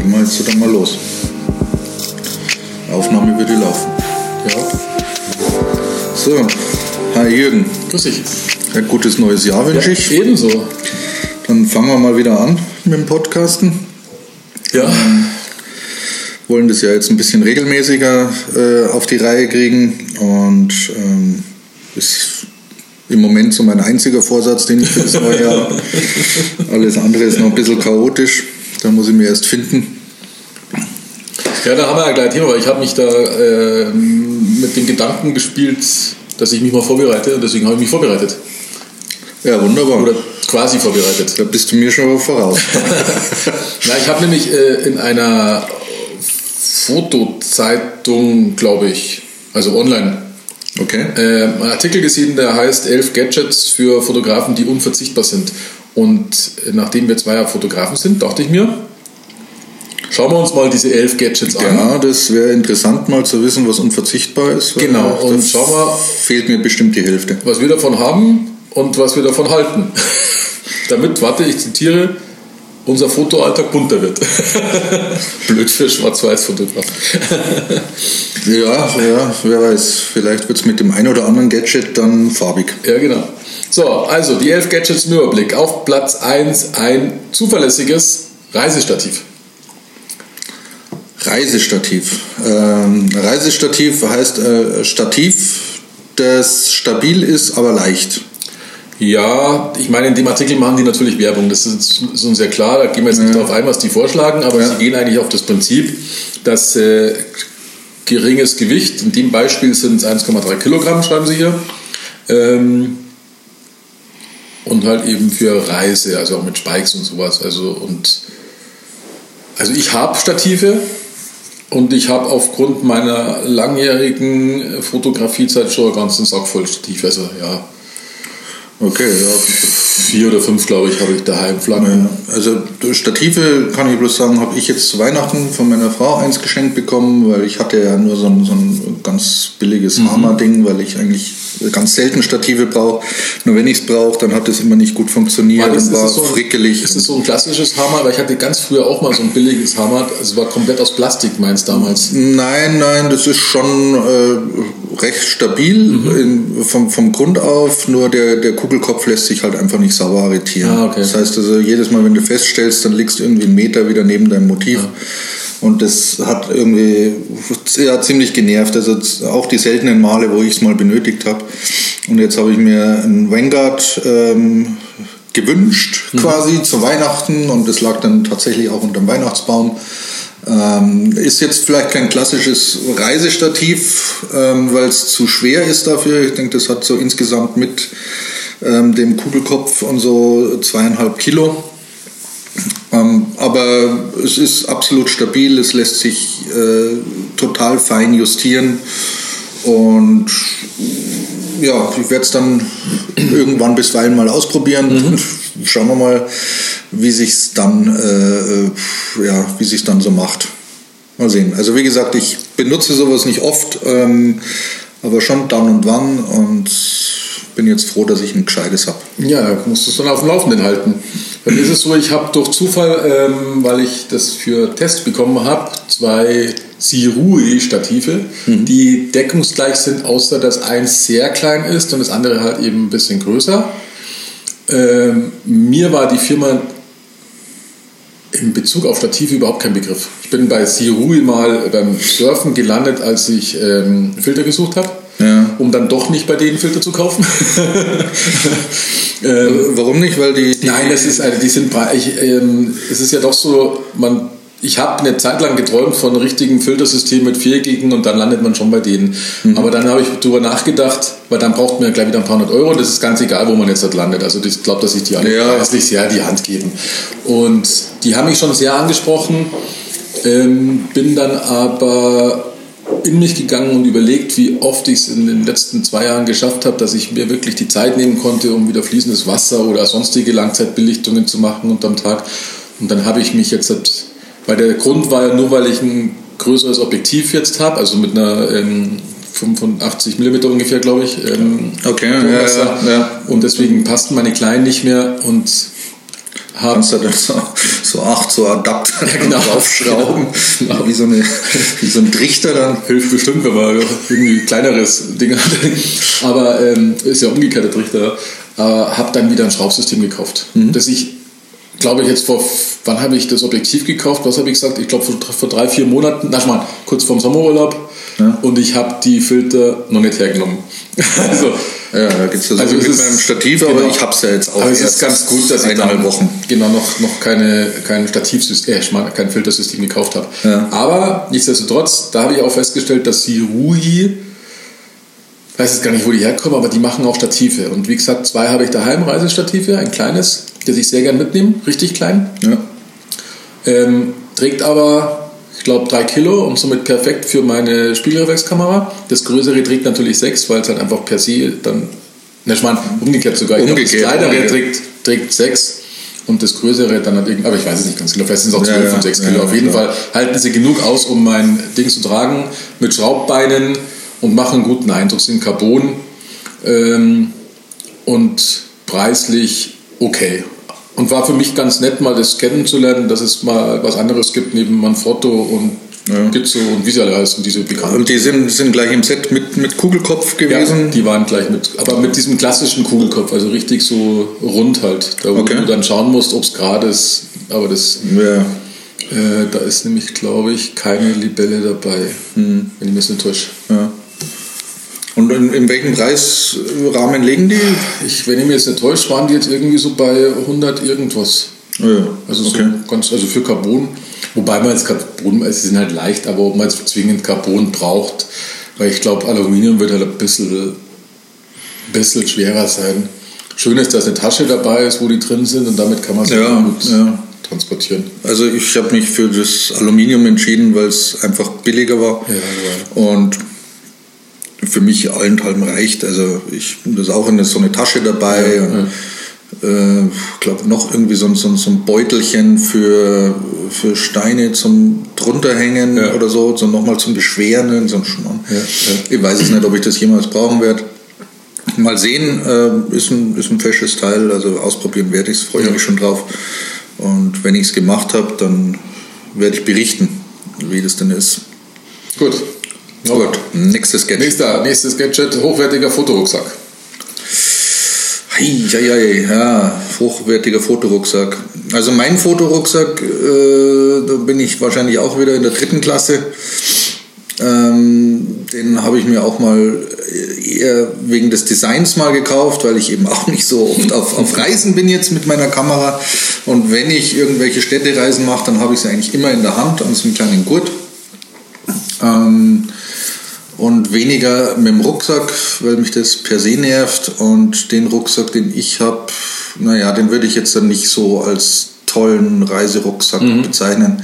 legen wir jetzt dann mal los. Aufnahme würde laufen. Ja, So, hi Jürgen. grüß dich. Ein gutes neues Jahr wünsche ich. Ebenso. Dann fangen wir mal wieder an mit dem Podcasten. Ja. Wollen das ja jetzt ein bisschen regelmäßiger äh, auf die Reihe kriegen und ähm, ist im Moment so mein einziger Vorsatz, den ich für das neue Jahr habe. Alles andere ist noch ein bisschen chaotisch. Da muss ich mir erst finden. Ja, da haben wir ja gleich Thema, weil ich habe mich da äh, mit dem Gedanken gespielt, dass ich mich mal vorbereite und deswegen habe ich mich vorbereitet. Ja, wunderbar. Oder quasi vorbereitet. da bist du mir schon voraus. Na, ich habe nämlich äh, in einer Fotozeitung, glaube ich, also online, Okay. äh, einen Artikel gesehen, der heißt elf Gadgets für Fotografen, die unverzichtbar sind. Und nachdem wir zwei ja Fotografen sind, dachte ich mir, schauen wir uns mal diese elf Gadgets an. Ja, das wäre interessant mal zu wissen, was unverzichtbar ist. Genau, und schau mal, fehlt mir bestimmt die Hälfte. was wir davon haben und was wir davon halten. Damit, warte, ich zitiere, unser Fotoalltag bunter wird. Blöd für Schwarz-Weiß-Fotograf. Ja, ja, wer weiß, vielleicht wird es mit dem einen oder anderen Gadget dann farbig. ja, genau. So, also die elf Gadgets im Überblick. Auf Platz 1 ein zuverlässiges Reisestativ. Reisestativ. Ähm, Reisestativ heißt äh, Stativ, das stabil ist, aber leicht. Ja, ich meine, in dem Artikel machen die natürlich Werbung. Das ist, ist uns ja klar, da gehen wir jetzt nicht darauf ein, was die vorschlagen, aber sie gehen eigentlich auf das Prinzip, dass äh, geringes Gewicht, in dem Beispiel sind es 1,3 Kilogramm, schreiben sie hier, ähm, und halt eben für Reise, also auch mit Spikes und sowas. Also, und, also ich habe Stative und ich habe aufgrund meiner langjährigen Fotografiezeit schon einen ganzen Sack voll Stativ. Also ja, Okay, ja. vier oder fünf, glaube ich, habe ich daheim flanken. Also Stative, kann ich bloß sagen, habe ich jetzt zu Weihnachten von meiner Frau eins geschenkt bekommen, weil ich hatte ja nur so ein, so ein ganz billiges Mhm. Hammer-Ding, weil ich eigentlich ganz selten Stative brauche. Nur wenn ich es brauche, dann hat es immer nicht gut funktioniert das- und war so frickelig. Ist das so ein klassisches Hammer? Weil ich hatte ganz früher auch mal so ein billiges Hammer. Also es war komplett aus Plastik, meins damals. Nein, nein, das ist schon äh, recht stabil Mhm. in, vom, vom Grund auf, nur der, der Kugelkopf lässt sich halt einfach nicht sauber arretieren. Ah, okay. Das heißt also, jedes Mal, wenn du feststellst, dann liegst du irgendwie einen Meter wieder neben deinem Motiv. Und das hat irgendwie ja, ziemlich genervt. Also auch die seltenen Male, wo ich es mal benötigt habe. Und jetzt habe ich mir ein Vanguard ähm, gewünscht, Mhm. quasi zu Weihnachten. Und das lag dann tatsächlich auch unterm Weihnachtsbaum. Ähm, ist jetzt vielleicht kein klassisches Reisestativ, ähm, weil es zu schwer ist dafür. Ich denke, das hat so insgesamt mit ähm, dem Kugelkopf und so zweieinhalb Kilo. Ähm, aber es ist absolut stabil, es lässt sich äh, total fein justieren und ja, ich werde es dann irgendwann bisweilen mal ausprobieren. Schauen wir mal, wie sich's dann, äh, äh, ja, wie sich dann so macht. Mal sehen. Also wie gesagt, ich benutze sowas nicht oft, ähm, aber schon dann und wann und bin jetzt froh, dass ich ein gescheites habe. Ja, musst du es dann auf dem Laufenden halten. Mir ist es so, ich habe durch Zufall, ähm, weil ich das für Test bekommen habe, zwei Sirui-Stative, die deckungsgleich sind, außer dass eins sehr klein ist und das andere halt eben ein bisschen größer. Ähm, mir war die Firma in Bezug auf Stative überhaupt kein Begriff. Ich bin bei Sirui mal beim Surfen gelandet, als ich ähm, Filter gesucht habe, Ja. um dann doch nicht bei denen Filter zu kaufen. ähm, Warum nicht? Weil die, die Nein, das ist, also die sind, ich, ähm, es ist ja doch so, man, ich habe eine Zeit lang geträumt von einem richtigen Filtersystem mit viereckigen und dann landet man schon bei denen. Aber dann habe ich darüber nachgedacht, weil dann braucht man ja gleich wieder ein paar hundert Euro und das ist ganz egal, wo man jetzt dort landet. Also ich glaube, dass sich die alle Ja. preislich sehr die Hand geben. Und die haben mich schon sehr angesprochen, ähm, bin dann aber in mich gegangen und überlegt, wie oft ich es in den letzten zwei Jahren geschafft habe, dass ich mir wirklich die Zeit nehmen konnte, um wieder fließendes Wasser oder sonstige Langzeitbelichtungen zu machen unterm Tag. Und dann habe ich mich jetzt, weil der Grund war ja nur, weil ich ein größeres Objektiv jetzt habe, also mit einer ähm, 85 mm ungefähr, glaube ich. Ähm, Okay, ja, ja, ja. Und deswegen passten meine Kleinen nicht mehr und habe Kannst du dann so, so so acht so Adapter ja, genau. draufschrauben, genau. wie, so eine, wie so ein Trichter dann. Hilft bestimmt, wenn man irgendwie kleineres Ding hat. Aber ähm, ist ja umgekehrter Trichter. Aber habe dann wieder ein Schraubsystem gekauft, mhm. das ich glaube ich jetzt vor, wann habe ich das Objektiv gekauft? Was habe ich gesagt? Ich glaube vor, vor, drei, vier Monaten, na mal, kurz vorm Sommerurlaub. Ja. Und ich habe die Filter noch nicht hergenommen. also, ja, da gibt es das also mit meinem Stativ, aber genau. ich habe es ja jetzt auch aber es ist ganz gut, dass ich dann Wochen. genau noch, noch keine, kein Stativsystem, äh, kein Filtersystem gekauft habe. Ja. Aber nichtsdestotrotz, da habe ich auch festgestellt, dass die Rui, ich weiß jetzt gar nicht, wo die herkommen, aber die machen auch Stative. Und wie gesagt, zwei habe ich daheim, Reisestative, ein kleines, das ich sehr gern mitnehme, richtig klein. Ja. Ähm, trägt aber ich glaube, drei Kilo und somit perfekt für meine Spiegelreflexkamera. Das größere trägt natürlich sechs, weil es halt einfach per se dann, na, ich meine, umgekehrt sogar. Umgekehrt, das kleinere trägt, trägt sechs und das größere dann hat irgendwie, aber ich weiß es nicht ganz genau, vielleicht sind es auch zwölf ja, und sechs Kilo. Ja, Auf jeden ja. Fall halten sie genug aus, um mein Ding zu tragen, mit Schraubbeinen und machen einen guten Eindruck, sind Carbon ähm, und preislich okay. Und war für mich ganz nett, mal das kennenzulernen, dass es mal was anderes gibt neben Manfrotto und ja. Gizzo und wie sie alle heißen, diese bekannten. Und die sind, sind gleich im Set mit, mit Kugelkopf gewesen? Ja, die waren gleich mit, aber mit diesem klassischen Kugelkopf, also richtig so rund halt, da wo okay. du dann schauen musst, ob es gerade ist, aber das... Ja. Äh, da ist nämlich, glaube ich, keine Libelle dabei, hm. wenn ich mich nicht täusche. Ja. Und in, in, welchem Preisrahmen liegen die? Ich, wenn ich mich jetzt nicht täusche, waren die jetzt irgendwie so bei 100 irgendwas. Ja, also, okay. so ganz, also für Carbon. Wobei man jetzt Carbon, also sie sind halt leicht, aber ob man jetzt zwingend Carbon braucht, weil ich glaube, Aluminium wird halt ein bisschen, bisschen schwerer sein. Schön ist, dass eine Tasche dabei ist, wo die drin sind und damit kann man sie ja, gut ja. transportieren. Also ich habe mich für das Aluminium entschieden, weil es einfach billiger war. Ja. Und für mich allenthalben reicht. Also ich das ist auch in so eine Tasche dabei. Ja, und, äh, glaube noch irgendwie so, so, so, ein Beutelchen für, für Steine zum drunterhängen ja. oder so, so nochmal zum Beschweren. So ja, ja. Ich weiß es nicht, ob ich das jemals brauchen werde. Mal sehen, äh, ist, ein, ist ein fesches Teil, also ausprobieren werde ich es, freue ich mich schon drauf. Und wenn ich es gemacht habe, dann werde ich berichten, wie das denn ist. Gut, na gut, nächstes Gadget. Nächster, nächstes Gadget, hochwertiger Fotorucksack. Heieiei, ja, hochwertiger Fotorucksack. Also mein Fotorucksack, äh, da bin ich wahrscheinlich auch wieder in der dritten Klasse. Ähm, den habe ich mir auch mal eher wegen des Designs mal gekauft, weil ich eben auch nicht so oft auf, auf Reisen bin jetzt mit meiner Kamera. Und wenn ich irgendwelche Städtereisen mache, dann habe ich sie eigentlich immer in der Hand an so einem kleinen Gurt. Ähm, und weniger mit dem Rucksack, weil mich das per se nervt. Und den Rucksack, den ich habe, naja, den würde ich jetzt dann nicht so als tollen Reiserucksack mhm. bezeichnen.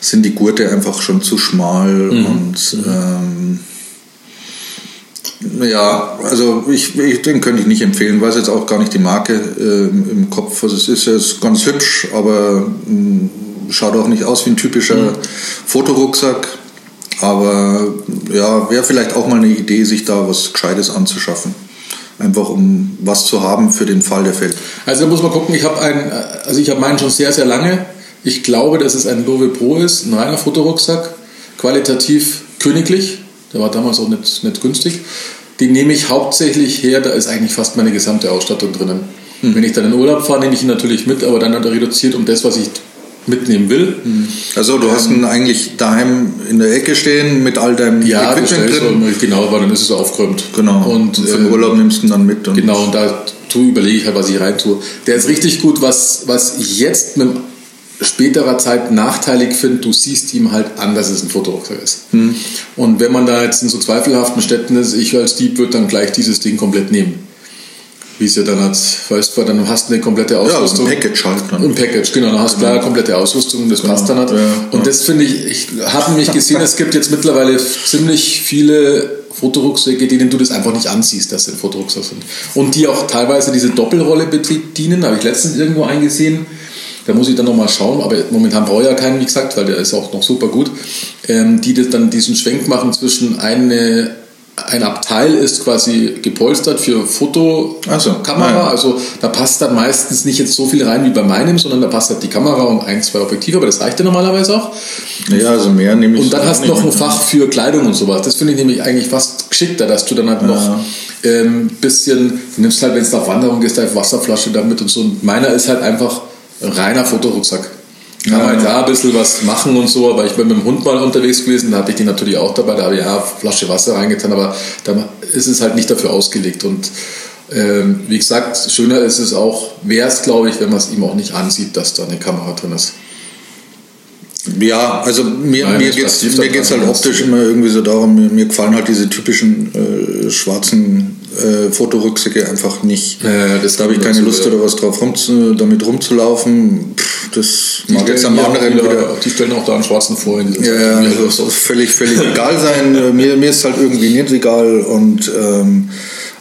Sind die Gurte einfach schon zu schmal mhm. und ähm, ja, also ich, ich, den könnte ich nicht empfehlen, weiß jetzt auch gar nicht die Marke äh, im Kopf. Also es ist jetzt ganz hübsch, aber mh, mm, schaut auch nicht aus wie ein typischer mhm. Fotorucksack. Aber ja, wäre vielleicht auch mal eine Idee, sich da was Gescheites anzuschaffen. Einfach um was zu haben für den Fall der Fälle. Also da muss man gucken, ich habe einen, also ich habe meinen schon sehr, sehr lange. Ich glaube, dass es ein Love Pro ist, ein reiner Fotorucksack, qualitativ königlich. Der war damals auch nicht, nicht günstig. Den nehme ich hauptsächlich her, da ist eigentlich fast meine gesamte Ausstattung drinnen. Hm. Wenn ich dann in Urlaub fahre, nehme ich ihn natürlich mit, aber dann hat er reduziert um das, was ich mitnehmen will. Also du hast ihn eigentlich daheim in der Ecke stehen mit all deinem ja, Equipment drin. genau, weil dann ist es aufgeräumt. Genau. Und, und für den äh, Urlaub nimmst du ihn dann mit. Und genau, und da überlege ich halt, was ich rein tue. Der ist richtig gut, was, was ich jetzt mit späterer Zeit nachteilig finde, du siehst ihm halt an, dass es ein Fotorucksack ist. Hm. Und wenn man da jetzt in so zweifelhaften Städten ist, ich als Dieb würde dann gleich dieses Ding komplett nehmen wie es ja dann als weißt du, dann hast du eine komplette Ausrüstung. Ja, ein Package halt dann. Ein Package, genau, dann hast du eine komplette Ausrüstung, das genau. passt dann halt. Ja, und ja. das finde ich, ich habe nämlich gesehen, es gibt jetzt mittlerweile ziemlich viele Fotorucksäcke, denen du das einfach nicht ansiehst, dass sie ein Fotorucksack sind. Und die auch teilweise diese Doppelrolle bedienen, habe ich letztens irgendwo eingesehen. Da muss ich dann nochmal schauen, aber momentan brauche ich ja keinen, wie gesagt, weil der ist auch noch super gut. Ähm, die das dann diesen Schwenk machen zwischen eine ein Abteil ist quasi gepolstert für Fotokamera. So, ja. Also da passt dann meistens nicht jetzt so viel rein wie bei meinem, sondern da passt halt die Kamera und ein, zwei Objektive, aber das reicht ja normalerweise auch. Ja, also mehr nehme ich. Und dann hast du noch ein Fach für Kleidung und sowas. Das finde ich nämlich eigentlich fast geschickter, dass du dann halt ja. noch ähm, bisschen, du nimmst halt, wenn es auf Wanderung ist, deine Wasserflasche damit und so. Und meiner ist halt einfach ein reiner Fotorucksack. Kann man halt da ein bisschen was machen und so, aber ich bin mit dem Hund mal unterwegs gewesen, da hatte ich die natürlich auch dabei, da habe ich ja Flasche Wasser reingetan, aber da ist es halt nicht dafür ausgelegt. Und ähm, wie gesagt, schöner ist es auch, wäre es, glaube ich, wenn man es ihm auch nicht ansieht, dass da eine Kamera drin ist. Ja, also mir, Nein, mir geht es halt optisch immer irgendwie so darum, mir, mir gefallen halt diese typischen äh, schwarzen äh, Fotorücksäcke einfach nicht. Ja, das da habe ich keine Lust oder was drauf rum, damit rumzulaufen. Pff, das die mag jetzt am anderen wieder, wieder, Die stellen auch da einen schwarzen vor. Ja, ja also das soll völlig, völlig egal sein. mir, mir ist halt irgendwie nicht egal. Und, ähm,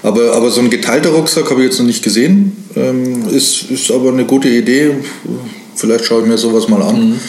aber, aber so ein geteilter Rucksack habe ich jetzt noch nicht gesehen. Ähm, ist, ist aber eine gute Idee. Vielleicht schaue ich mir sowas mal an. Mhm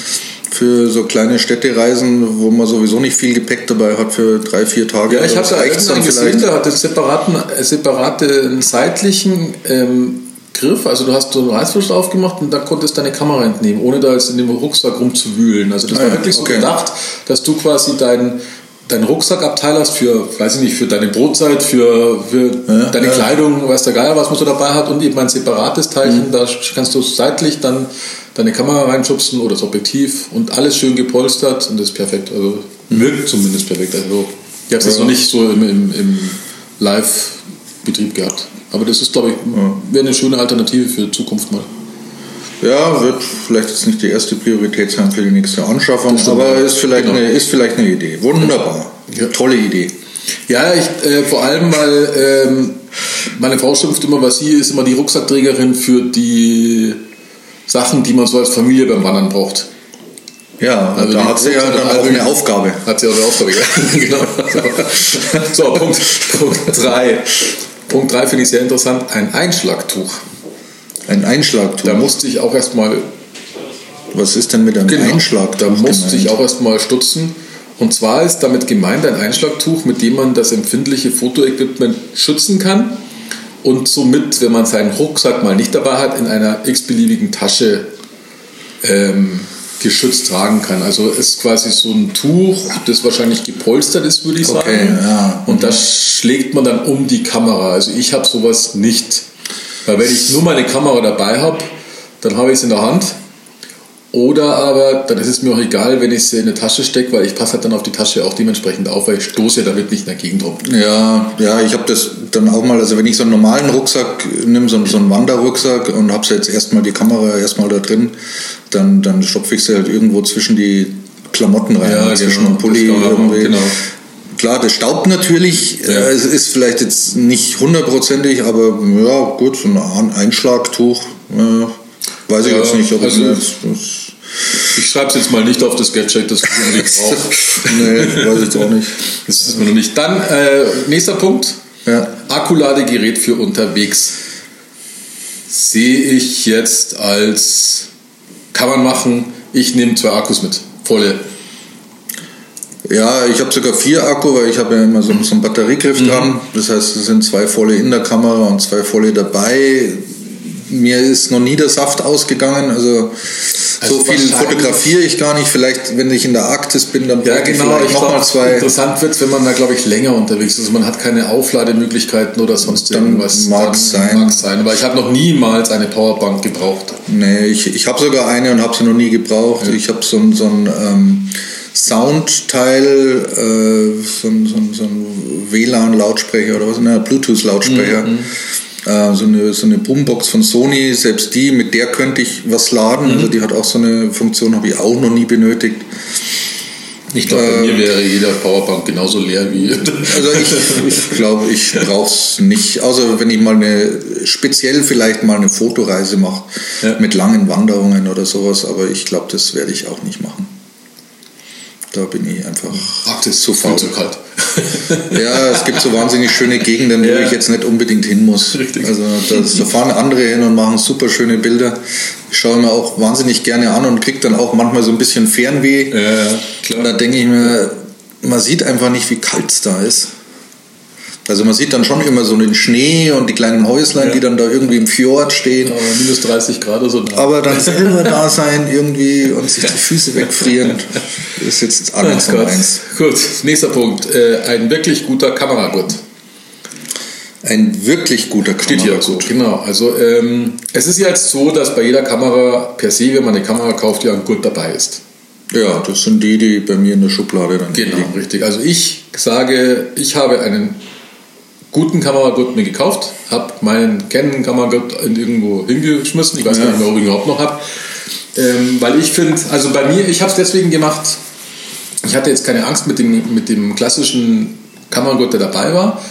für so kleine Städtereisen, wo man sowieso nicht viel Gepäck dabei hat für drei, vier Tage. Ja, ich habe da einen gesehen, der hat einen separaten, separaten seitlichen ähm, Griff. Also du hast so einen Reißverschluss aufgemacht und da konntest du deine Kamera entnehmen, ohne da jetzt in dem Rucksack rumzuwühlen. Also das ah, war wirklich okay. so gedacht, dass du quasi deinen deinen Rucksackabteil hast für, weiß ich nicht, für deine Brotzeit, für, für ja, deine ja. Kleidung, weiß der Geier, was man so dabei hat und eben ein separates Teilchen, mhm. da kannst du seitlich dann deine Kamera reinschubsen oder das Objektiv und alles schön gepolstert und das ist perfekt. Also wirkt zumindest perfekt. Also ich habe es ja. noch nicht so im, im, im Live-Betrieb gehabt. Aber das ist, glaube ich, wäre eine schöne Alternative für Zukunft mal. Ja, wird vielleicht jetzt nicht die erste Priorität sein für die nächste Anschaffung, aber ist vielleicht, genau. eine, ist vielleicht eine Idee. Wunderbar. Ja. Tolle Idee. Ja, ich, äh, vor allem, weil ähm, meine Frau schimpft immer, weil sie ist immer die Rucksackträgerin für die Sachen, die man so als Familie beim Wandern braucht. Ja, also da hat sie ja dann auch eine Aufgabe. Hat sie auch eine Aufgabe, genau. So, Punkt 3. Punkt 3 finde ich sehr interessant. Ein Einschlagtuch. Ein Einschlagtuch? Da musste ich auch erstmal. Was ist denn mit einem genau, Einschlagtuch? Da musste gemeint? ich auch erstmal stutzen. Und zwar ist damit gemeint ein Einschlagtuch, mit dem man das empfindliche Fotoequipment schützen kann und somit, wenn man seinen Rucksack mal nicht dabei hat, in einer x-beliebigen Tasche ähm, geschützt tragen kann. Also ist quasi so ein Tuch, das wahrscheinlich gepolstert ist, würde ich sagen. Okay, ja. Und das schlägt man dann um die Kamera. Also ich habe sowas nicht. Weil wenn ich nur meine Kamera dabei habe, dann habe ich es in der Hand oder aber, dann ist es mir auch egal, wenn ich sie in eine Tasche stecke, weil ich passe halt dann auf die Tasche auch dementsprechend auf, weil ich stoße ja damit nicht in der Gegend rum. Ja, ja, ich habe das dann auch mal, also wenn ich so einen normalen Rucksack nehme, so, so einen Wanderrucksack und habe jetzt erstmal die Kamera erstmal da drin, dann, dann stopfe ich sie halt irgendwo zwischen die Klamotten rein, ja, zwischen genau, dem Pulli irgendwie. Genau. Klar, das staubt natürlich. Ja. Äh, es ist vielleicht jetzt nicht hundertprozentig, aber ja, gut, so ein Einschlagtuch. Äh, weiß ich ja, jetzt nicht, ob also, das, das ich schreibe es jetzt mal nicht auf das Gadget, das du unbedingt brauchst. nee, weiß ich jetzt auch nicht. Das ist mir noch nicht. Dann, äh, nächster Punkt. Ja. Akkuladegerät für unterwegs. Sehe ich jetzt als, kann man machen, ich nehme zwei Akkus mit. Volle. Ja, ich habe sogar vier Akku, weil ich habe ja immer so, so einen Batteriegriff mhm. dran. Das heißt, es sind zwei volle in der Kamera und zwei volle dabei mir ist noch nie der Saft ausgegangen. Also, also so viel fotografiere ich gar nicht. Vielleicht, wenn ich in der Arktis bin, dann ja, genau, ich noch mal zwei. Interessant wird, wenn man da, glaube ich, länger unterwegs ist. Also man hat keine Auflademöglichkeiten oder sonst dann irgendwas. Mag es sein. Mag sein. Aber ich habe noch niemals eine Powerbank gebraucht. Nee, ich, ich habe sogar eine und habe sie noch nie gebraucht. Ja. Ich habe so, so ein ähm, Soundteil, äh, so, so, so ein WLAN-Lautsprecher oder was, ne, Bluetooth-Lautsprecher. Mhm. Äh, so, eine, so eine Boombox von Sony, selbst die, mit der könnte ich was laden. Mhm. Also die hat auch so eine Funktion, habe ich auch noch nie benötigt. Ich glaube, bei äh, mir wäre jeder Powerbank genauso leer wie. Also ich, ich glaube, ich brauche es nicht. Außer wenn ich mal eine, speziell vielleicht mal eine Fotoreise mache ja. mit langen Wanderungen oder sowas, aber ich glaube, das werde ich auch nicht machen. Da bin ich einfach Arktis zu faul. zu kalt. ja, es gibt so wahnsinnig schöne Gegenden, ja. wo ich jetzt nicht unbedingt hin muss. Richtig. Also da fahren andere hin und machen super schöne Bilder. Ich schaue mir auch wahnsinnig gerne an und kriege dann auch manchmal so ein bisschen Fernweh. Ja, klar. Und da denke ich mir, man sieht einfach nicht, wie kalt es da ist. Also man sieht dann schon immer so den Schnee und die kleinen Häuslein, ja. die dann da irgendwie im Fjord stehen. Aber minus 30 Grad oder so. Aber dann selber da sein irgendwie und sich die Füße wegfrieren, ist jetzt nicht so eins. Gut, nächster Punkt. Äh, ein wirklich guter Kameragurt. Ein wirklich guter Kameragurt. Steht hier so, genau. Also ähm, es ist ja jetzt so, dass bei jeder Kamera per se, wenn man eine Kamera kauft, ja ein Gurt dabei ist. Ja, das sind die, die bei mir in der Schublade dann Genau, liegen. richtig. Also ich sage, ich habe einen guten Kameragurt mir gekauft, habe meinen Canon Kameragurt irgendwo hingeschmissen, ich weiß ja. nicht mehr, ob ich ihn überhaupt noch habe, ähm, weil ich finde, also bei mir, ich habe es deswegen gemacht, ich hatte jetzt keine Angst mit dem, mit dem klassischen Kameragurt, der dabei war.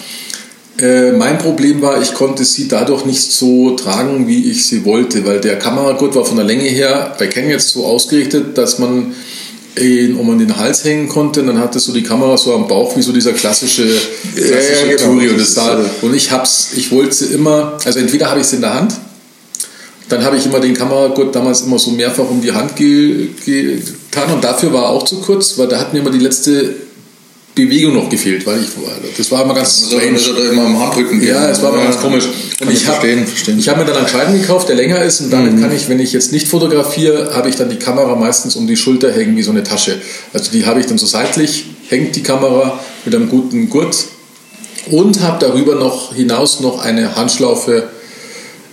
Äh, mein Problem war, ich konnte sie dadurch nicht so tragen, wie ich sie wollte, weil der Kameragurt war von der Länge her bei Canon jetzt so ausgerichtet, dass man ihn um an den Hals hängen konnte. Und dann hatte so die Kamera so am Bauch wie so dieser klassische, klassische ja, genau. Und, das sah, und ich hab's, ich wollte sie immer, also entweder habe ich sie in der Hand, dann habe ich immer den Kameragurt damals immer so mehrfach um die Hand getan und dafür war er auch zu kurz, weil da hat mir immer die letzte Bewegung noch gefehlt, weil ich das war immer ganz also, strange. Also immer am Handrücken. Ja, es war immer ja, ganz komisch. Und ich habe hab mir dann einen Scheiben gekauft, der länger ist und damit mhm. kann ich, wenn ich jetzt nicht fotografiere, habe ich dann die Kamera meistens um die Schulter hängen wie so eine Tasche. Also die habe ich dann so seitlich, hängt die Kamera mit einem guten Gurt und habe darüber noch hinaus noch eine Handschlaufe.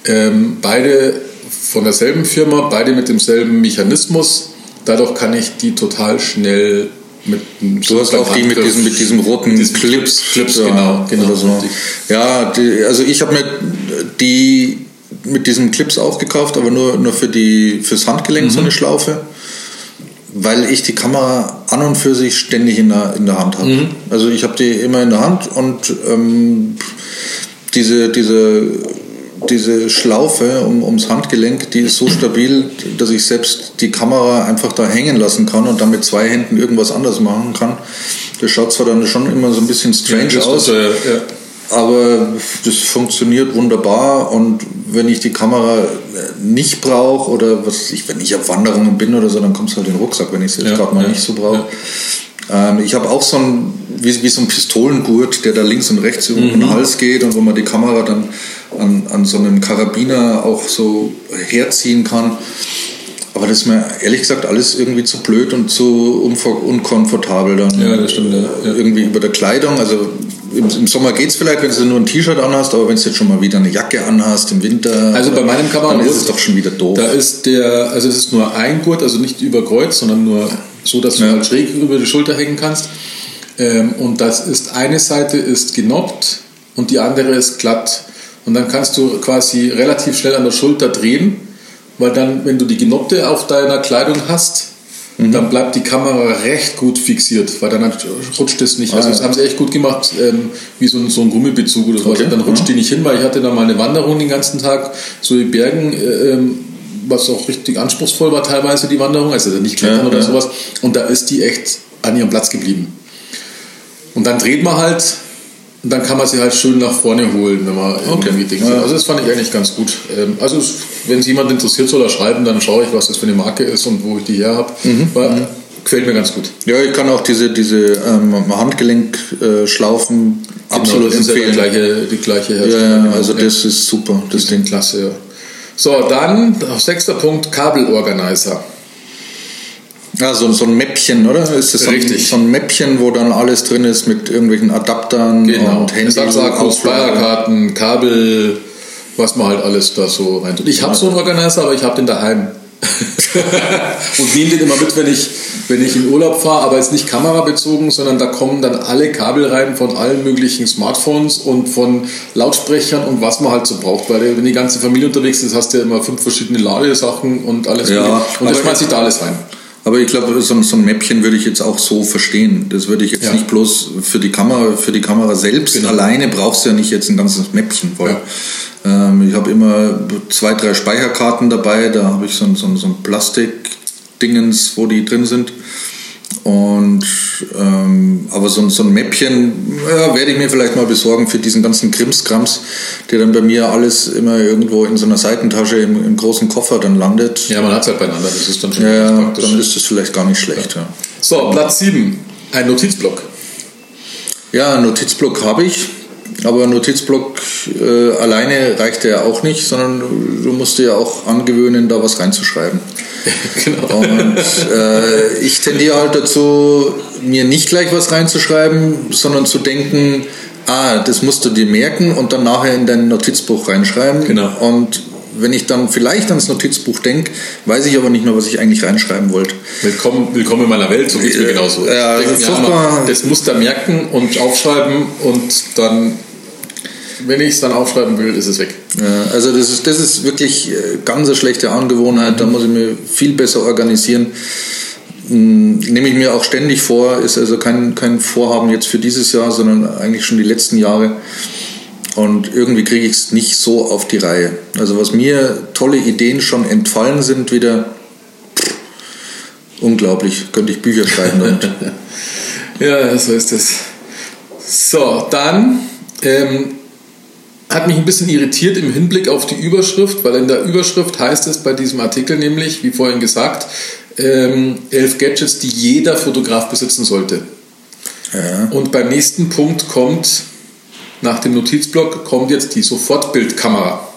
Ähm, beide von derselben Firma, beide mit demselben Mechanismus. Dadurch kann ich die total schnell mit Du hast auch die mit diesem, mit diesem roten Clips, Clips, Clips ja, genau, genau. Oder so. Ja, die, also ich habe mir die mit diesen Clips auch gekauft, aber nur, nur für die, fürs Handgelenk mhm. so eine Schlaufe, weil ich die Kamera an und für sich ständig in der, in der Hand habe. Mhm. Also ich habe die immer in der Hand und ähm, diese, diese diese Schlaufe um, ums Handgelenk, die ist so stabil, dass ich selbst die Kamera einfach da hängen lassen kann und dann mit zwei Händen irgendwas anderes machen kann. Das schaut zwar dann schon immer so ein bisschen strange ja, aus, ja, ja. aber das funktioniert wunderbar und wenn ich die Kamera nicht brauche oder was ich, wenn ich auf Wanderungen bin oder so, dann kommt es halt in den Rucksack, wenn ich es jetzt gerade mal nicht so brauche. Ähm, ich habe auch so ein, wie, wie, so ein Pistolengurt, der da links und rechts mhm. um den Hals geht und wo man die Kamera dann an, an so einem Karabiner auch so herziehen kann. Aber das ist mir ehrlich gesagt alles irgendwie zu blöd und zu unkomfortabel dann. Ja, das stimmt. Ja. Irgendwie über der Kleidung. Also im, im Sommer geht es vielleicht, wenn du nur ein T-Shirt anhast, aber wenn du jetzt schon mal wieder eine Jacke anhast im Winter. Also bei meinem Kamera dann ist es doch schon wieder doof. Da ist der, also es ist nur ein Gurt, also nicht über Kreuz, sondern nur so, dass du ja. halt schräg über die Schulter hängen kannst. Ähm, und das ist eine Seite ist genoppt und die andere ist glatt. Und dann kannst du quasi relativ schnell an der Schulter drehen, weil dann, wenn du die Genoppte auf deiner Kleidung hast, mhm. dann bleibt die Kamera recht gut fixiert, weil dann rutscht es nicht. Also, das haben sie echt gut gemacht, ähm, wie so ein, so ein Gummibezug oder so. Okay. Dann rutscht mhm. die nicht hin, weil ich hatte dann mal eine Wanderung den ganzen Tag, so in Bergen. Äh, ähm, was auch richtig anspruchsvoll war teilweise die Wanderung, also nicht klettern ja, oder ja. sowas. Und da ist die echt an ihrem Platz geblieben. Und dann dreht man halt und dann kann man sie halt schön nach vorne holen, wenn man okay. irgendwie Dinge ja. Also das fand ich eigentlich ganz gut. Ähm, also wenn es jemand interessiert, soll er schreiben, dann schaue ich, was das für eine Marke ist und wo ich die her habe. Mhm. mhm. Gefällt mir ganz gut. Ja, ich kann auch diese, diese ähm, Handgelenkschlaufen genau, absolut empfehlen. Die gleiche, die gleiche Herstellung. Ja, also das ist super. Das Ding klasse, ja. So, dann sechster Punkt, Kabelorganizer. Ja, so, so ein Mäppchen, oder? Ist das so Richtig. Ein, so ein Mäppchen, wo dann alles drin ist mit irgendwelchen Adaptern genau. und Handys. Akkus, Speicherkarten, Kabel, was man halt alles da so rein tut. Ich habe so einen Organizer, aber ich habe den daheim. und nehme den immer mit, wenn ich, wenn ich in Urlaub fahre, aber jetzt nicht kamerabezogen, sondern da kommen dann alle Kabel rein von allen möglichen Smartphones und von Lautsprechern und was man halt so braucht. Weil wenn die ganze Familie unterwegs ist, hast du ja immer fünf verschiedene Ladesachen und alles. Ja, und da schmeißt sich da alles rein. Aber ich glaube, so, so, ein Mäppchen würde ich jetzt auch so verstehen. Das würde ich jetzt ja. nicht bloß für die Kamera, für die Kamera selbst genau. alleine brauchst du ja nicht jetzt ein ganzes Mäppchen voll. Ja. Ähm, ich habe immer zwei, drei Speicherkarten dabei, da habe ich so, so, so ein Plastik-Dingens, wo die drin sind. Und ähm, aber so, so ein Mäppchen ja, werde ich mir vielleicht mal besorgen für diesen ganzen Krimskrams, der dann bei mir alles immer irgendwo in so einer Seitentasche im, im großen Koffer dann landet. Ja, man hat es halt beieinander, das ist dann schon ja, praktisch. Dann ist das vielleicht gar nicht schlecht. Ja. So, Platz 7, ein Notizblock. Ja, einen Notizblock habe ich. Aber Notizblock äh, alleine reicht ja auch nicht, sondern du musst dir ja auch angewöhnen, da was reinzuschreiben. genau. Und äh, ich tendiere halt dazu, mir nicht gleich was reinzuschreiben, sondern zu denken, ah, das musst du dir merken und dann nachher in dein Notizbuch reinschreiben. Genau. Und wenn ich dann vielleicht ans Notizbuch denke, weiß ich aber nicht mehr, was ich eigentlich reinschreiben wollte. Willkommen, willkommen in meiner Welt, so geht es mir äh, genauso. Ja, denke, ja, das muss da merken und aufschreiben und dann, wenn ich es dann aufschreiben will, ist es weg. Ja, also das ist, das ist wirklich äh, ganz eine schlechte Angewohnheit, da muss ich mir viel besser organisieren. Hm, nehme ich mir auch ständig vor, ist also kein, kein Vorhaben jetzt für dieses Jahr, sondern eigentlich schon die letzten Jahre und irgendwie kriege ich es nicht so auf die Reihe. Also was mir tolle Ideen schon entfallen sind, wieder pff, unglaublich. Könnte ich Bücher schreiben damit. ja, so ist es. So, dann ähm, hat mich ein bisschen irritiert im Hinblick auf die Überschrift, weil in der Überschrift heißt es bei diesem Artikel nämlich, wie vorhin gesagt, ähm, elf Gadgets, die jeder Fotograf besitzen sollte. Ja. Und beim nächsten Punkt kommt nach dem Notizblock kommt jetzt die Sofortbildkamera.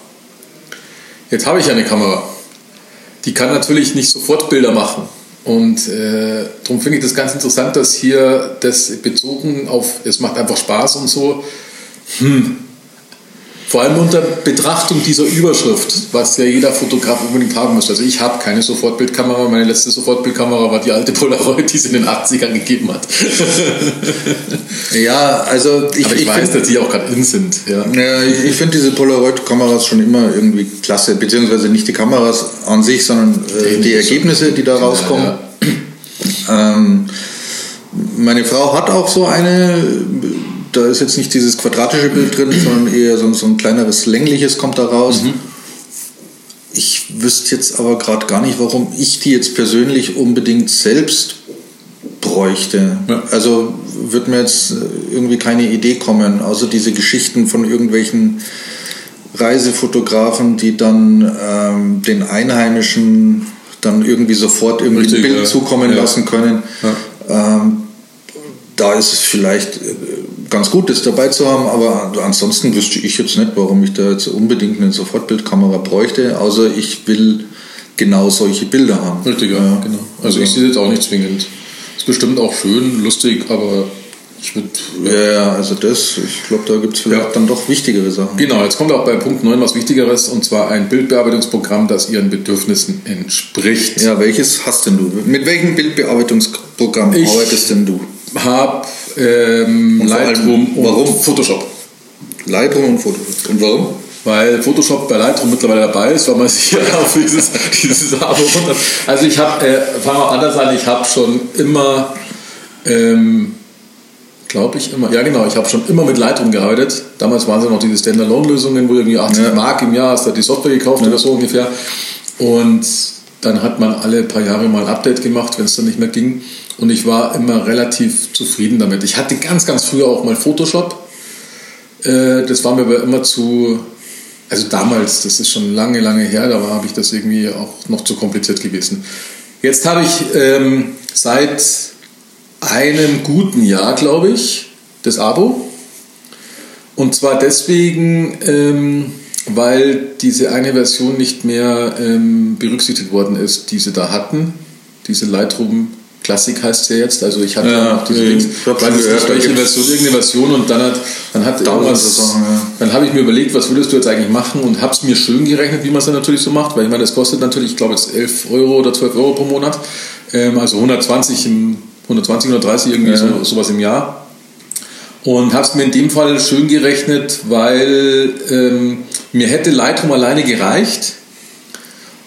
Jetzt habe ich eine Kamera. Die kann natürlich nicht Sofortbilder machen. Und äh, darum finde ich das ganz interessant, dass hier das bezogen auf, es macht einfach Spaß und so, hm, vor allem unter Betrachtung dieser Überschrift, was ja jeder Fotograf unbedingt haben muss. Also ich habe keine Sofortbildkamera, meine letzte Sofortbildkamera war die alte Polaroid, die es in den 80ern gegeben hat. ja, also ich, Aber ich, ich weiß, find, dass die auch gerade in sind. Ja, ja ich, ich finde diese Polaroid-Kameras schon immer irgendwie klasse, beziehungsweise nicht die Kameras an sich, sondern äh, die Ergebnisse, die da rauskommen. Ja, ja. Ähm, meine Frau hat auch so eine da ist jetzt nicht dieses quadratische Bild drin, sondern eher so, so ein kleineres längliches kommt da raus. Mhm. Ich wüsste jetzt aber gerade gar nicht, warum ich die jetzt persönlich unbedingt selbst bräuchte. Ja. Also wird mir jetzt irgendwie keine Idee kommen, außer diese Geschichten von irgendwelchen Reisefotografen, die dann ähm, den Einheimischen dann irgendwie sofort irgendwie Richtig, ein Bild ja. zukommen ja. lassen können. Ähm, da ist es vielleicht äh, ganz gut, das dabei zu haben, aber ansonsten wüsste ich jetzt nicht, warum ich da jetzt unbedingt eine Sofortbildkamera bräuchte, außer ich will genau solche Bilder haben. Richtig, ja, ja. genau. Also, also ich sehe das jetzt auch nicht zwingend. Ist bestimmt auch schön, lustig, aber ich würde. Ja, ja, also das, ich glaube, da gibt es vielleicht ja. dann doch wichtigere Sachen. Genau, jetzt kommt auch bei Punkt 9 was Wichtigeres und zwar ein Bildbearbeitungsprogramm, das Ihren Bedürfnissen entspricht. Ja, welches hast denn du? Mit welchem Bildbearbeitungsprogramm ich arbeitest denn du? habe ähm, Lightroom und warum? Photoshop. Lightroom und Photoshop. Und warum? Weil Photoshop bei Lightroom mittlerweile dabei ist, weil man sich ja auf dieses, dieses Abo runter. Also ich habe, äh, fangen wir anders an, ich habe schon immer, ähm, glaube ich immer, ja genau, ich habe schon immer mit Lightroom gearbeitet. Damals waren es ja noch diese Standalone-Lösungen, wo irgendwie 80 ja. Mark im Jahr hast du die Software gekauft ja. oder so ungefähr. Und dann hat man alle paar Jahre mal ein Update gemacht, wenn es dann nicht mehr ging. Und ich war immer relativ zufrieden damit. Ich hatte ganz, ganz früher auch mal Photoshop. Äh, das war mir aber immer zu, also damals, das ist schon lange, lange her, da habe ich das irgendwie auch noch zu kompliziert gewesen. Jetzt habe ich ähm, seit einem guten Jahr, glaube ich, das Abo. Und zwar deswegen, ähm, weil diese eine Version nicht mehr ähm, berücksichtigt worden ist, die sie da hatten. Diese Lightroom Klassik heißt ja jetzt. Also ich hatte ja, noch diese Dings, ich weiß nicht welche Version, irgendeine Version und dann hat, dann hat irgendwas, ja. dann habe ich mir überlegt, was würdest du jetzt eigentlich machen und habe es mir schön gerechnet, wie man es dann natürlich so macht, weil ich meine, das kostet natürlich, ich glaube jetzt 11 Euro oder 12 Euro pro Monat, ähm, also 120 im 120, 130 irgendwie ja. so, sowas im Jahr. Und habe es mir in dem Fall schön gerechnet, weil ähm, mir hätte Lightroom alleine gereicht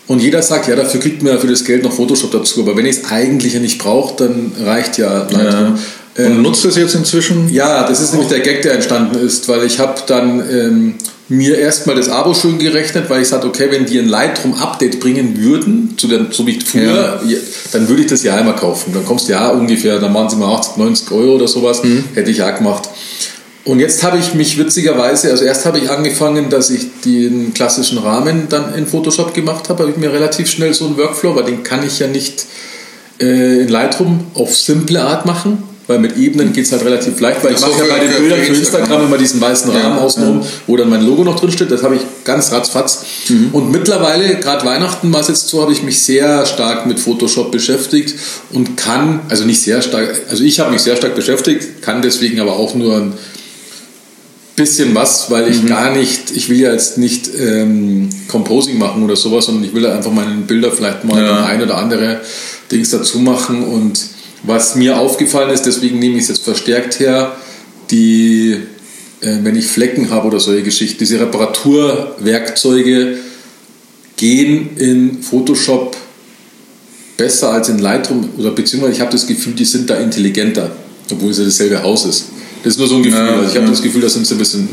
und jeder sagt, ja, dafür kriegt man ja für das Geld noch Photoshop dazu. Aber wenn ich es eigentlich ja nicht brauche, dann reicht ja Lightroom. Ja. Und ähm, nutzt das jetzt inzwischen? Ja, das ist nämlich der Gag, der entstanden ist, weil ich habe dann ähm, mir erstmal das Abo schön gerechnet, weil ich sagte, okay, wenn die ein Lightroom-Update bringen würden, zu der, so wie früher, ja. dann würde ich das ja einmal kaufen. Dann kommst du ja ungefähr, dann waren sie mal 80, 90 Euro oder sowas, mhm. hätte ich ja gemacht. Und jetzt habe ich mich witzigerweise, also erst habe ich angefangen, dass ich den klassischen Rahmen dann in Photoshop gemacht habe, habe ich mir relativ schnell so einen Workflow, weil den kann ich ja nicht äh, in Lightroom auf simple Art machen. weil mit Ebenen geht es halt relativ leicht, weil ich mache ja bei den Bildern für Instagram immer diesen weißen Rahmen ja, außenrum, ja. wo dann mein Logo noch drin steht. Das habe ich ganz ratzfatz. Mhm. Und mittlerweile, gerade Weihnachten war es jetzt so, habe ich mich sehr stark mit Photoshop beschäftigt und kann, also nicht sehr stark, also ich habe mich sehr stark beschäftigt, kann deswegen aber auch nur ein bisschen was, weil ich mhm. gar nicht, ich will ja jetzt nicht ähm, Composing machen oder sowas, sondern ich will da einfach meine Bilder vielleicht mal ja. ein oder andere Dings dazu machen und was mir aufgefallen ist, deswegen nehme ich es jetzt verstärkt her, die, äh, wenn ich Flecken habe oder solche Geschichten, diese Reparaturwerkzeuge gehen in Photoshop besser als in Lightroom oder beziehungsweise ich habe das Gefühl, die sind da intelligenter, obwohl es ja dasselbe Haus ist. Das ist nur so ein Gefühl. Ja, also ich habe ja. das Gefühl, da sind sie ein bisschen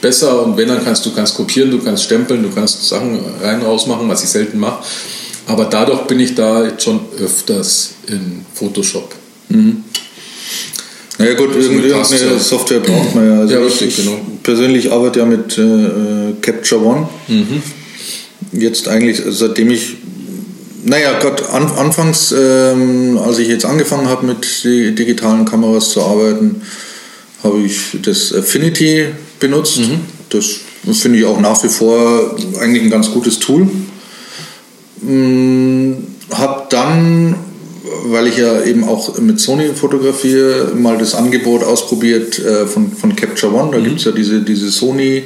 besser und wenn, dann kannst du kannst kopieren, du kannst stempeln, du kannst Sachen rein raus machen, was ich selten mache. Aber dadurch bin ich da jetzt schon öfters in Photoshop. Mhm. Naja gut, irgendeine Software braucht man ja. Also ja, richtig, ich genau. persönlich arbeite ja mit äh, Capture One. Mhm. Jetzt eigentlich, seitdem ich, naja Gott, an, anfangs, ähm, als ich jetzt angefangen habe mit digitalen Kameras zu arbeiten, habe ich das Affinity benutzt. Mhm. Das finde ich auch nach wie vor eigentlich ein ganz gutes Tool. Hm, habe dann, weil ich ja eben auch mit Sony fotografiere, mal das Angebot ausprobiert äh, von, von Capture One. Da mhm. gibt es ja diese, diese Sony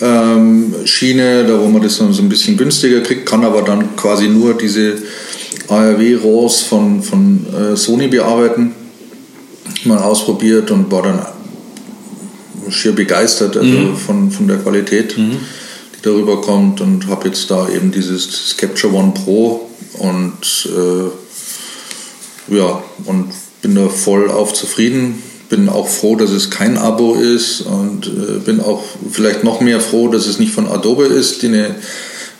ähm, Schiene, da wo man das dann so ein bisschen günstiger kriegt, kann aber dann quasi nur diese ARW-RAWs von, von äh, Sony bearbeiten. Mal ausprobiert und war dann schier begeistert also mhm. von, von der Qualität. Mhm darüber kommt und habe jetzt da eben dieses Capture One Pro und äh, ja, und bin da voll auf zufrieden. Bin auch froh, dass es kein Abo ist und äh, bin auch vielleicht noch mehr froh, dass es nicht von Adobe ist, die eine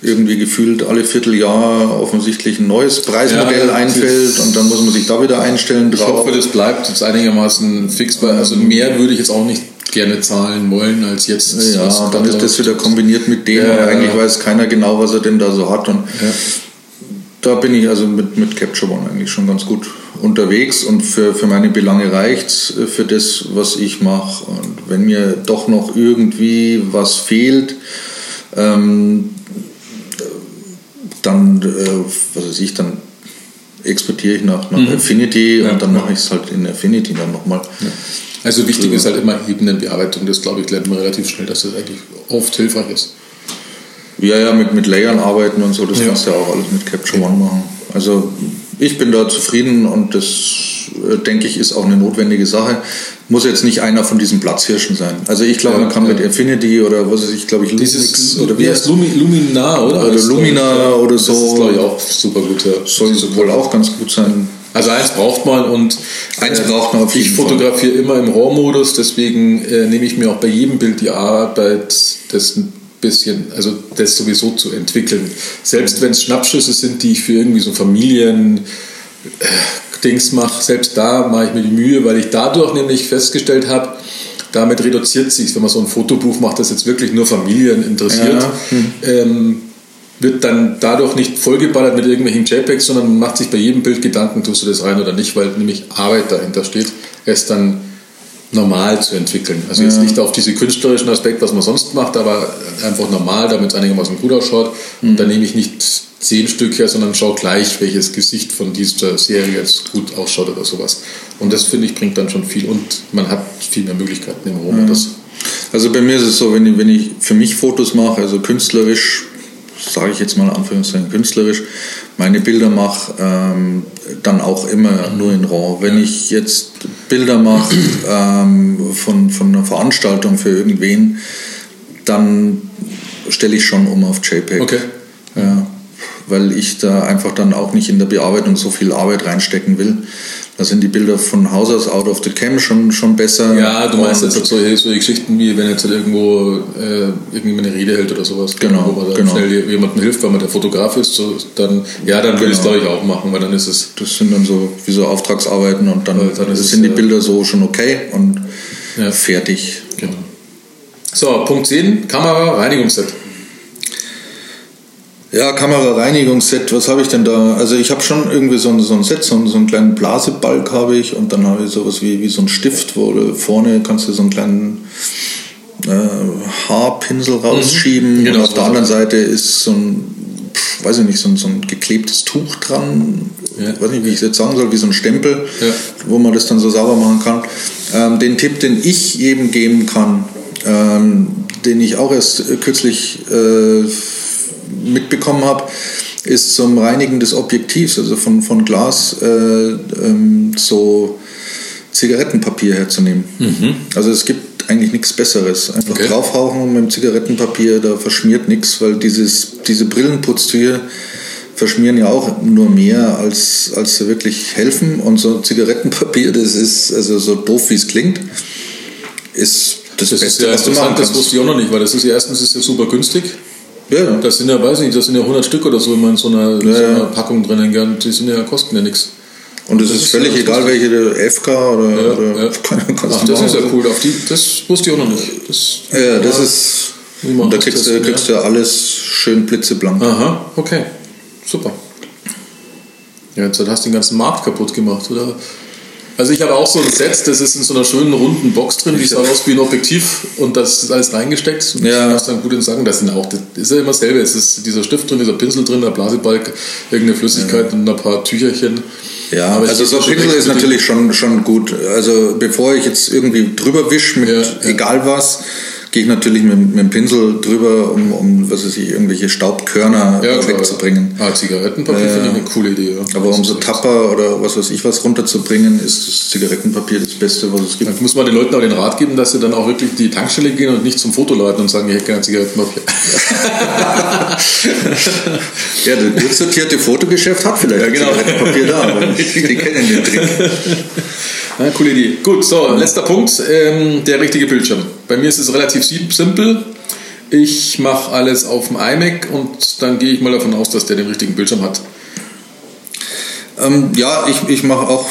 irgendwie gefühlt alle Vierteljahr offensichtlich ein neues Preismodell ja, einfällt und dann muss man sich da wieder einstellen drauf. Ich hoffe, das bleibt jetzt einigermaßen fix, weil also mehr würde ich jetzt auch nicht gerne zahlen wollen als jetzt. Ja, dann ist das wieder kombiniert mit dem. Ja, eigentlich weiß keiner genau, was er denn da so hat. Und ja. da bin ich also mit, mit Capture One eigentlich schon ganz gut unterwegs und für, für meine Belange reicht es äh, für das, was ich mache. Und wenn mir doch noch irgendwie was fehlt, ähm, dann, äh, was weiß ich, dann exportiere ich nach, nach mhm. Affinity und dann mache ich es halt in Affinity dann nochmal. Ja. Also wichtig ist halt immer Ebenenbearbeitung. Das glaube ich lernt man relativ schnell, dass das eigentlich oft hilfreich ist. Ja, ja, mit, mit Layern arbeiten und so, das ja. kannst du ja auch alles mit Capture One machen. Also ich bin da zufrieden und das äh, denke ich ist auch eine notwendige Sache. Muss jetzt nicht einer von diesen Platzhirschen sein. Also ich glaube, ja, man kann ja. mit Infinity oder was weiß ich, glaube ich, Lumix oder wie heißt Lumi, Luminar oder? Oder Lumina oder so. Das ist glaube ich auch super gut. Ja. Soll wohl auch ganz gut sein. Also eins braucht man und eins äh, braucht man Ich fotografiere immer im RAW-Modus, deswegen äh, nehme ich mir auch bei jedem Bild die Arbeit, das ein bisschen, also das sowieso zu entwickeln. Selbst wenn es Schnappschüsse sind, die ich für irgendwie so Familien äh, Dings mache, selbst da mache ich mir die Mühe, weil ich dadurch nämlich festgestellt habe, damit reduziert sich, wenn man so ein Fotobuch macht, das jetzt wirklich nur Familien interessiert. Ja. Hm. Ähm, wird dann dadurch nicht vollgeballert mit irgendwelchen JPEGs, sondern man macht sich bei jedem Bild Gedanken, tust du das rein oder nicht, weil nämlich Arbeit dahinter steht, es dann normal zu entwickeln. Also ja. jetzt nicht auf diese künstlerischen Aspekt, was man sonst macht, aber einfach normal, damit es einigermaßen gut ausschaut. Mhm. Und dann nehme ich nicht zehn Stück her, sondern schaue gleich, welches Gesicht von dieser Serie jetzt gut ausschaut oder sowas. Und das finde ich bringt dann schon viel und man hat viel mehr Möglichkeiten im Raum. Ja. Also bei mir ist es so, wenn ich, wenn ich für mich Fotos mache, also künstlerisch sage ich jetzt mal Anführungszeichen künstlerisch, meine Bilder mache, ähm, dann auch immer nur in RAW. Wenn ich jetzt Bilder mache ähm, von, von einer Veranstaltung für irgendwen, dann stelle ich schon um auf JPEG. Okay. Ja, weil ich da einfach dann auch nicht in der Bearbeitung so viel Arbeit reinstecken will. Da sind die Bilder von Haus aus out of the cam schon, schon besser. Ja, du meinst jetzt solche, solche Geschichten wie, wenn jetzt halt irgendwo äh, irgendwie eine Rede hält oder sowas. Genau. Wo man genau. schnell jemandem hilft, weil man der Fotograf ist, so, dann, ja, dann würde genau. ich es glaube ich auch machen, weil dann ist es. Das sind dann so wie so Auftragsarbeiten und dann, dann sind die Bilder so schon okay und ja. fertig. Genau. So, Punkt 10, Kamera, Reinigungsset. Ja, Kamerareinigungsset, was habe ich denn da? Also ich habe schon irgendwie so ein, so ein Set, so, einen, so einen kleinen Blasebalg habe ich und dann habe ich sowas wie, wie so ein Stift, wo du vorne kannst du so einen kleinen äh, Haarpinsel rausschieben. Mhm. Genau, und auf der anderen Seite ist so ein, pff, weiß ich nicht, so ein, so ein geklebtes Tuch dran. Ja. Ich weiß nicht, wie ich es jetzt sagen soll, wie so ein Stempel, ja. wo man das dann so sauber machen kann. Ähm, den Tipp, den ich jedem geben kann, ähm, den ich auch erst kürzlich äh, mitbekommen habe, ist zum Reinigen des Objektivs, also von, von Glas, äh, ähm, so Zigarettenpapier herzunehmen. Mhm. Also es gibt eigentlich nichts Besseres. Einfach okay. draufhauchen mit dem Zigarettenpapier, da verschmiert nichts, weil dieses, diese Brillenputztücher verschmieren ja auch nur mehr, als, als sie wirklich helfen. Und so Zigarettenpapier, das ist, also so doof wie es klingt, ist das, das Beste, ist ja was du machen kannst. Das wusste ich auch noch nicht, weil das ist ja erstens ist ja super günstig. Ja. Das sind ja, weiß nicht, das sind ja 100 Stück oder so immer in so einer, ja, so einer Packung drin. Die sind ja, kosten ja nichts. Und es ist, ist völlig egal, welche FK oder, ja, oder ja. Ach, das ist ja cool. Auf die, das wusste ich auch noch nicht. Das, ja, das ist. Da kriegst, du, kriegst du alles schön blitzeblank. Aha, okay. Super. Ja, jetzt hast du den ganzen Markt kaputt gemacht, oder? Also ich habe auch so ein Set, das ist in so einer schönen runden Box drin, die sah aus wie ein Objektiv und das ist alles reingesteckt. Und ja. Ich dann gut in sagen, das sind auch, das ist ja immer dasselbe. Es ist dieser Stift drin, dieser Pinsel drin, der Blasebalg, irgendeine Flüssigkeit ja. und ein paar Tücherchen. Ja, Aber also so ein Pinsel ist natürlich schon, schon gut. Also bevor ich jetzt irgendwie drüber wische mit ja, egal was, gehe ich natürlich mit, mit dem Pinsel drüber, um, um was weiß ich, irgendwelche Staubkörner ja, wegzubringen. Ah, Zigarettenpapier äh, finde ich eine coole Idee. Ja. Aber um so Tapper oder was weiß ich was runterzubringen, ist das Zigarettenpapier das Beste, was es gibt. Dann muss man den Leuten auch den Rat geben, dass sie dann auch wirklich die Tankstelle gehen und nicht zum Fotoladen und sagen, ich hätte gerne Zigarettenpapier. ja, das gut sortierte Fotogeschäft hat vielleicht ja, genau. Zigarettenpapier da. Die kennen den Trick. Ja, coole Idee. Gut, so, letzter Punkt, ähm, der richtige Bildschirm. Bei mir ist es relativ simpel. Ich mache alles auf dem iMac und dann gehe ich mal davon aus, dass der den richtigen Bildschirm hat. Ähm, ja, ich, ich mache auch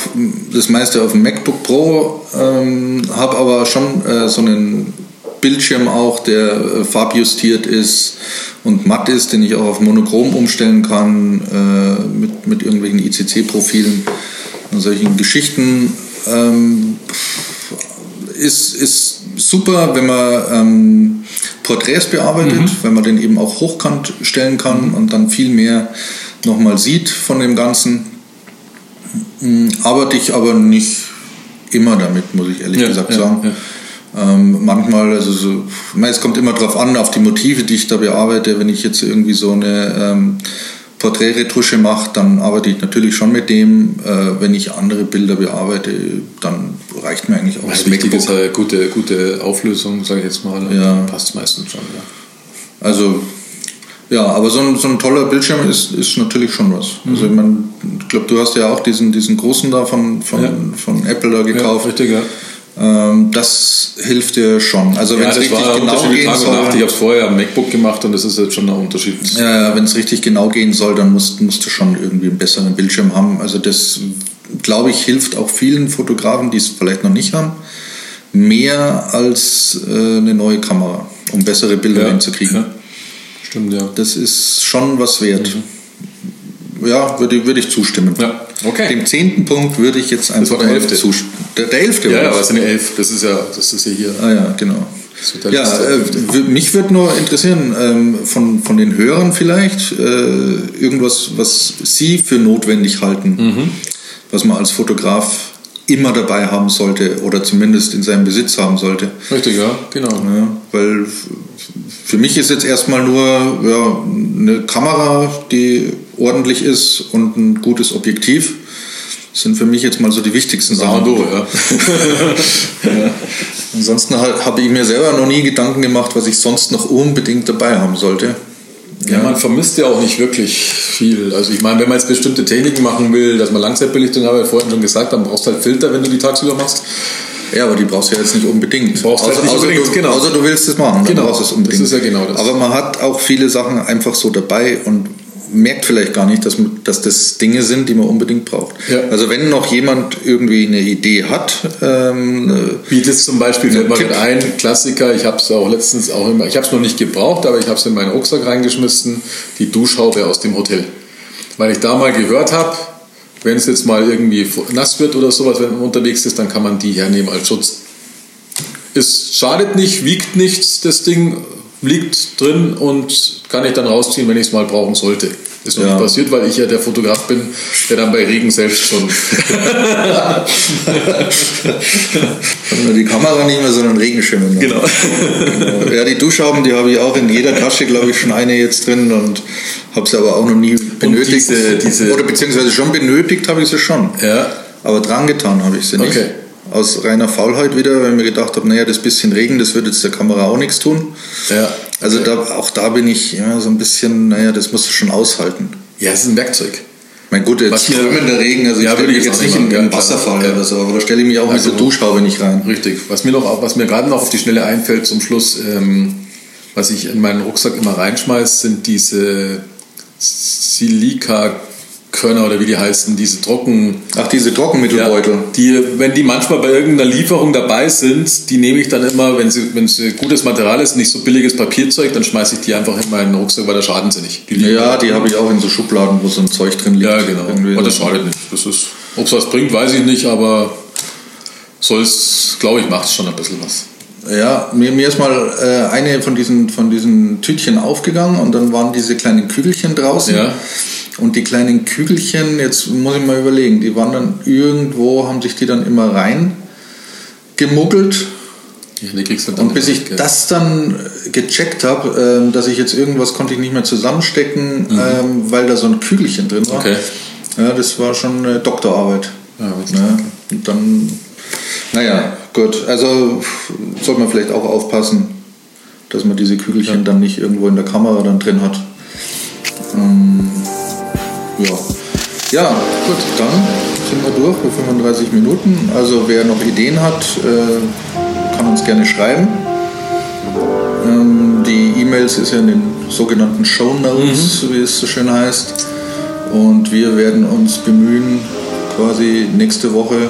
das meiste auf dem MacBook Pro, ähm, habe aber schon äh, so einen Bildschirm auch, der äh, farbjustiert ist und matt ist, den ich auch auf Monochrom umstellen kann, äh, mit, mit irgendwelchen ICC-Profilen und solchen Geschichten ähm, ist, ist super, wenn man ähm, Porträts bearbeitet, mhm. wenn man den eben auch hochkant stellen kann mhm. und dann viel mehr nochmal sieht von dem Ganzen. Mhm, arbeite ich aber nicht immer damit, muss ich ehrlich ja, gesagt ja, sagen. Ja. Ähm, manchmal, also so, es kommt immer darauf an, auf die Motive, die ich da bearbeite. Wenn ich jetzt irgendwie so eine ähm, Porträtretusche mache, dann arbeite ich natürlich schon mit dem. Äh, wenn ich andere Bilder bearbeite, dann reicht mir eigentlich auch das Wichtig ist eine gute, gute Auflösung, sage ich jetzt mal. Ja. Passt meistens schon, ja. Also, ja, aber so ein, so ein toller Bildschirm ist, ist natürlich schon was. Mhm. Also, ich, mein, ich glaube, du hast ja auch diesen, diesen großen da von, von, ja. von Apple da gekauft. Ja, richtig, ja. Ähm, das hilft dir schon. Also wenn ja, es richtig genau gehen soll. Ich habe es vorher am MacBook gemacht und das ist jetzt schon ein Unterschied. Ja, wenn es richtig genau gehen soll, dann musst, musst du schon irgendwie einen besseren Bildschirm haben. Also das, glaube ich, hilft auch vielen Fotografen, die es vielleicht noch nicht haben, mehr als äh, eine neue Kamera, um bessere Bilder ja, hinzukriegen. Ja. Stimmt, ja. Das ist schon was wert. Mhm ja, würde, würde ich zustimmen. Ja. Okay. Dem zehnten Punkt würde ich jetzt einfach der Hälfte. zustimmen. Der, der Elfte. Ja, ja, aber es sind elf. Das ist ja, das ist ja hier. Ah ja, genau. Ja, äh, mich würde nur interessieren, ähm, von, von den Hörern vielleicht, äh, irgendwas, was Sie für notwendig halten, mhm. was man als Fotograf immer dabei haben sollte oder zumindest in seinem Besitz haben sollte. Richtig, ja, genau. Ja, weil für mich ist jetzt erstmal nur ja, eine Kamera, die ordentlich ist und ein gutes Objektiv. Das sind für mich jetzt mal so die wichtigsten Sachen. Du, ja. ja. Ansonsten habe ich mir selber noch nie Gedanken gemacht, was ich sonst noch unbedingt dabei haben sollte. Ja, man vermisst ja auch nicht wirklich viel. Also ich meine, wenn man jetzt bestimmte Techniken machen will, dass man Langzeitbelichtung, habe ich vorhin schon gesagt, dann brauchst du halt Filter, wenn du die tagsüber machst. Ja, aber die brauchst du ja jetzt nicht unbedingt. Brauchst außer, halt nicht unbedingt, du, genau. außer du willst es machen. Genau, das ist ja genau das. Aber man hat auch viele Sachen einfach so dabei und merkt vielleicht gar nicht, dass, dass das Dinge sind, die man unbedingt braucht. Ja. Also wenn noch jemand irgendwie eine Idee hat. Ähm, Wie das zum Beispiel, fällt mir ein, Klassiker, ich habe es auch letztens auch immer, ich habe es noch nicht gebraucht, aber ich habe es in meinen Rucksack reingeschmissen, die Duschhaube aus dem Hotel. Weil ich da mal gehört habe, wenn es jetzt mal irgendwie nass wird oder sowas, wenn man unterwegs ist, dann kann man die hernehmen als Schutz. Es schadet nicht, wiegt nichts, das Ding liegt drin und kann ich dann rausziehen, wenn ich es mal brauchen sollte. Ist noch ja. nicht passiert, weil ich ja der Fotograf bin, der dann bei Regen selbst schon. die Kamera nicht mehr, sondern Regenschirme. Genau. genau. Ja, die Duschhauben, die habe ich auch in jeder Tasche, glaube ich, schon eine jetzt drin und habe sie aber auch noch nie benötigt. Diese, diese Oder beziehungsweise schon benötigt habe ich sie schon. Ja. Aber dran getan habe ich sie nicht. Okay. Aus reiner Faulheit wieder, weil ich mir gedacht habe, naja, das bisschen Regen, das wird jetzt der Kamera auch nichts tun. Ja. Also da, auch da bin ich ja, so ein bisschen, naja, das musst du schon aushalten. Ja, es ist ein Werkzeug. Mein gut, jetzt strömender Regen, also ja, ich stelle mich jetzt nicht in einen Wasserfall ja. oder so, aber da stelle ich mich auch also, mit der Duschhaube nicht rein. Richtig. Was mir, noch, was mir gerade noch auf die Schnelle einfällt zum Schluss, ähm, was ich in meinen Rucksack immer reinschmeiße, sind diese Silika Körner oder wie die heißen, diese Trocken. Ach, diese Trockenmittelbeutel. Ja, die, wenn die manchmal bei irgendeiner Lieferung dabei sind, die nehme ich dann immer, wenn sie, wenn sie gutes Material ist, nicht so billiges Papierzeug, dann schmeiße ich die einfach in meinen Rucksack, weil da schaden sie nicht. Die ja, die habe ich auch in so Schubladen, wo so ein Zeug drin liegt. Ja, genau. Irgendwie Und das schadet nicht. Das ist, ob es was bringt, weiß ich nicht, aber soll es, glaube ich, macht es schon ein bisschen was. Ja, mir, mir ist mal äh, eine von diesen, von diesen Tütchen aufgegangen und dann waren diese kleinen Kügelchen draußen. Ja. Und die kleinen Kügelchen, jetzt muss ich mal überlegen, die waren dann irgendwo, haben sich die dann immer rein gemuggelt. Ja, die kriegst du dann und bis ich weg, das dann gecheckt habe, äh, dass ich jetzt irgendwas konnte ich nicht mehr zusammenstecken, mhm. ähm, weil da so ein Kügelchen drin war. Okay. Ja, das war schon eine Doktorarbeit. Ja, ja, und dann, naja, gut. Also sollte man vielleicht auch aufpassen, dass man diese Kügelchen ja. dann nicht irgendwo in der Kamera dann drin hat. Ähm, ja. Ja, gut, dann sind wir durch für 35 Minuten. Also wer noch Ideen hat, äh, kann uns gerne schreiben. Ähm, die E-Mails ist ja in den sogenannten Show Notes, mhm. wie es so schön heißt. Und wir werden uns bemühen, quasi nächste Woche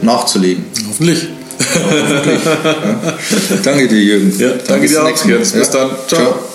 nachzulegen. Hoffentlich. Hoffentlich. Ja. Danke dir, Jürgen. Ja, danke dir auch. Bis dann. Ciao. Ciao.